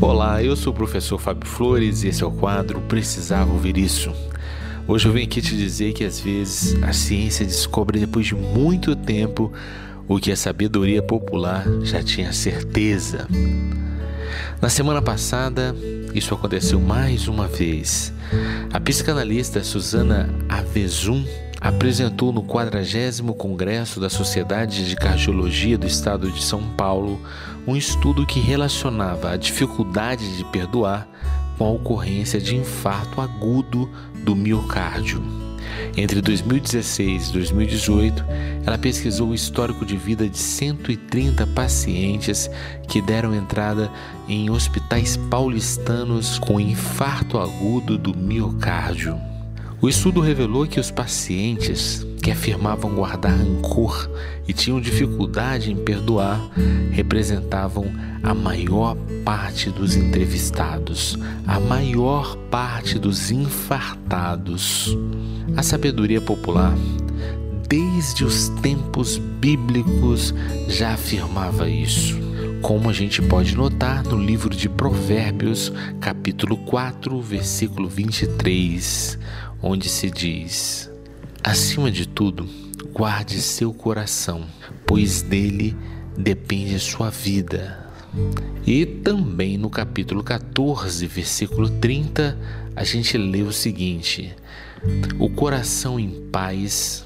Olá, eu sou o professor Fábio Flores e esse é o quadro Precisava Ouvir Isso. Hoje eu venho aqui te dizer que às vezes a ciência descobre depois de muito tempo o que a sabedoria popular já tinha certeza. Na semana passada, isso aconteceu mais uma vez. A psicanalista Susana Avezum apresentou no 40 Congresso da Sociedade de Cardiologia do Estado de São Paulo um estudo que relacionava a dificuldade de perdoar com a ocorrência de infarto agudo do miocárdio. Entre 2016 e 2018, ela pesquisou o histórico de vida de 130 pacientes que deram entrada em hospitais paulistanos com infarto agudo do miocárdio. O estudo revelou que os pacientes que afirmavam guardar rancor e tinham dificuldade em perdoar representavam a maior parte dos entrevistados, a maior parte dos infartados. A sabedoria popular, desde os tempos bíblicos, já afirmava isso como a gente pode notar no livro de Provérbios, capítulo 4, versículo 23, onde se diz: Acima de tudo, guarde seu coração, pois dele depende sua vida. E também no capítulo 14, versículo 30, a gente lê o seguinte: O coração em paz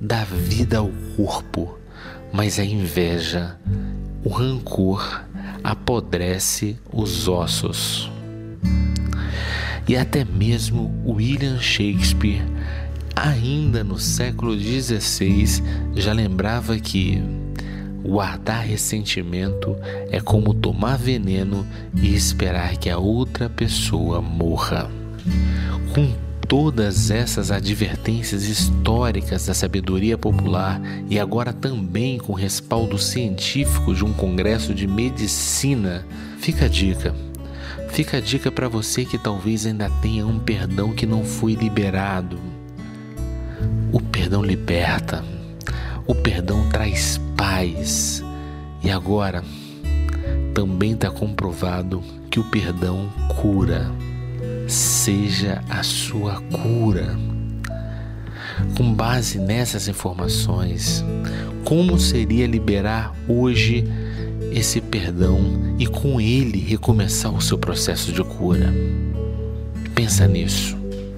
dá vida ao corpo, mas a inveja o rancor apodrece os ossos. E até mesmo William Shakespeare, ainda no século XVI, já lembrava que guardar ressentimento é como tomar veneno e esperar que a outra pessoa morra. Com todas essas advertências históricas da sabedoria popular e agora também com respaldo científico de um congresso de medicina, fica a dica. Fica a dica para você que talvez ainda tenha um perdão que não foi liberado. O perdão liberta. O perdão traz paz. E agora também está comprovado que o perdão cura seja a sua cura. Com base nessas informações, como seria liberar hoje esse perdão e com ele recomeçar o seu processo de cura? Pensa nisso.